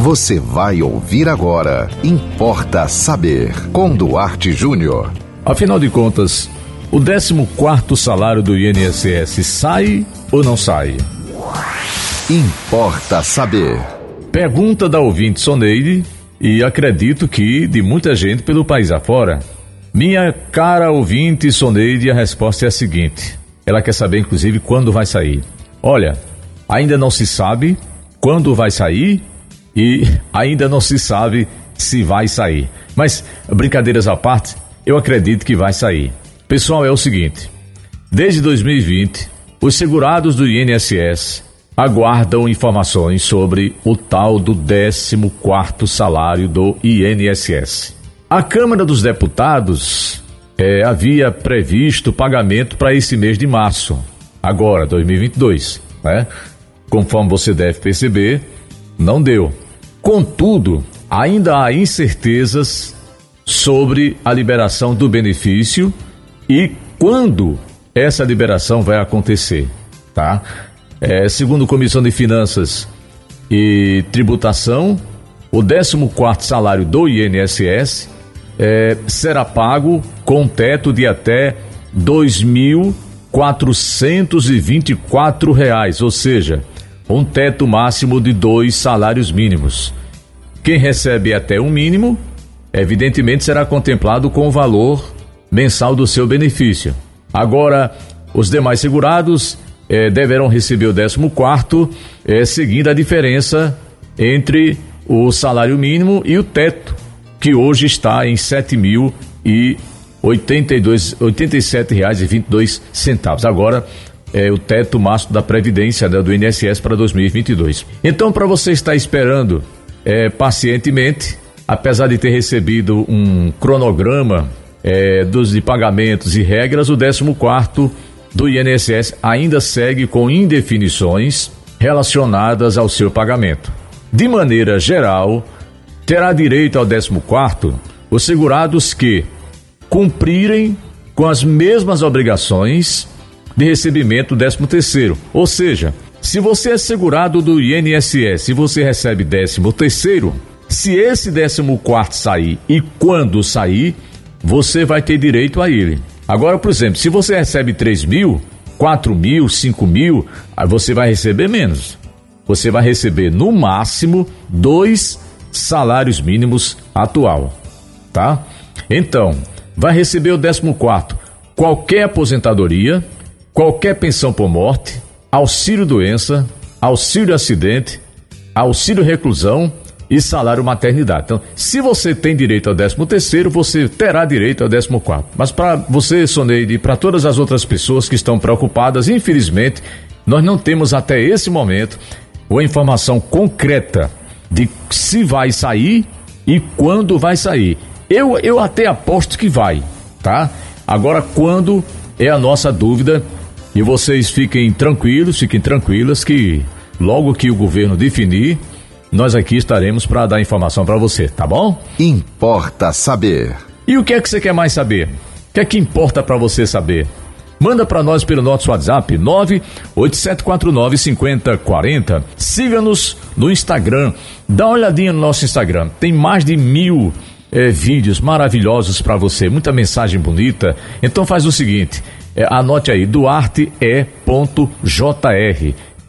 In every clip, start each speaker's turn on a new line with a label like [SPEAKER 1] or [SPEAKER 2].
[SPEAKER 1] Você vai ouvir agora. Importa saber. Com Duarte Júnior.
[SPEAKER 2] Afinal de contas, o 14 salário do INSS sai ou não sai?
[SPEAKER 1] Importa saber.
[SPEAKER 2] Pergunta da ouvinte Soneide e acredito que de muita gente pelo país afora. Minha cara ouvinte Soneide, a resposta é a seguinte: ela quer saber, inclusive, quando vai sair. Olha, ainda não se sabe quando vai sair e ainda não se sabe se vai sair. Mas, brincadeiras à parte, eu acredito que vai sair. Pessoal, é o seguinte: desde 2020, os segurados do INSS aguardam informações sobre o tal do 14 salário do INSS. A Câmara dos Deputados é, havia previsto pagamento para esse mês de março, agora, 2022, né? Conforme você deve perceber, não deu. Contudo, ainda há incertezas sobre a liberação do benefício e quando essa liberação vai acontecer, tá? É, segundo a Comissão de Finanças e Tributação, o 14 salário do INSS é, será pago com teto de até R$ 2.424, ou seja, um teto máximo de dois salários mínimos. Quem recebe até um mínimo, evidentemente será contemplado com o valor mensal do seu benefício. Agora, os demais segurados eh, deverão receber o 14 eh, seguindo a diferença entre o salário mínimo e o teto, que hoje está em R$ 7.087,22 Agora, é, o teto máximo da Previdência né, do INSS para 2022. Então, para você estar esperando é, pacientemente, apesar de ter recebido um cronograma é, dos de pagamentos e regras, o 14 do INSS ainda segue com indefinições relacionadas ao seu pagamento. De maneira geral, terá direito ao 14 os segurados que cumprirem com as mesmas obrigações de recebimento do 13 terceiro. Ou seja, se você é segurado do INSS e você recebe 13 terceiro, se esse 14 quarto sair e quando sair, você vai ter direito a ele. Agora, por exemplo, se você recebe 3 mil, 4 mil, 5 mil, aí você vai receber menos. Você vai receber no máximo dois salários mínimos atual, tá? Então, vai receber o 14 quarto qualquer aposentadoria, qualquer pensão por morte, auxílio doença, auxílio acidente, auxílio reclusão e salário maternidade. Então, se você tem direito ao 13 terceiro, você terá direito ao 14 quarto. Mas para você, Soneide, e para todas as outras pessoas que estão preocupadas, infelizmente, nós não temos até esse momento uma informação concreta de se vai sair e quando vai sair. Eu, eu até aposto que vai, tá? Agora, quando é a nossa dúvida e vocês fiquem tranquilos, fiquem tranquilas que logo que o governo definir, nós aqui estaremos para dar informação para você, tá bom?
[SPEAKER 1] Importa saber.
[SPEAKER 2] E o que é que você quer mais saber? O que é que importa para você saber? Manda para nós pelo nosso WhatsApp 98749 5040. Siga-nos no Instagram. Dá uma olhadinha no nosso Instagram. Tem mais de mil é, vídeos maravilhosos para você, muita mensagem bonita. Então faz o seguinte: é, anote aí, duarte.jr.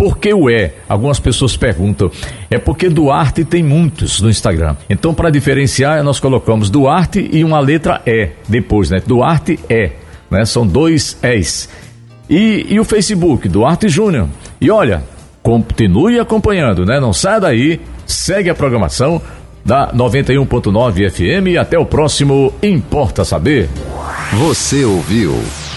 [SPEAKER 2] Por que o E? Algumas pessoas perguntam. É porque Duarte tem muitos no Instagram. Então, para diferenciar, nós colocamos Duarte e uma letra E depois, né? Duarte E. Né? São dois Es. E, e o Facebook, Duarte Júnior. E olha, continue acompanhando, né? Não saia daí, segue a programação da 91.9 FM e até o próximo Importa Saber.
[SPEAKER 1] Você ouviu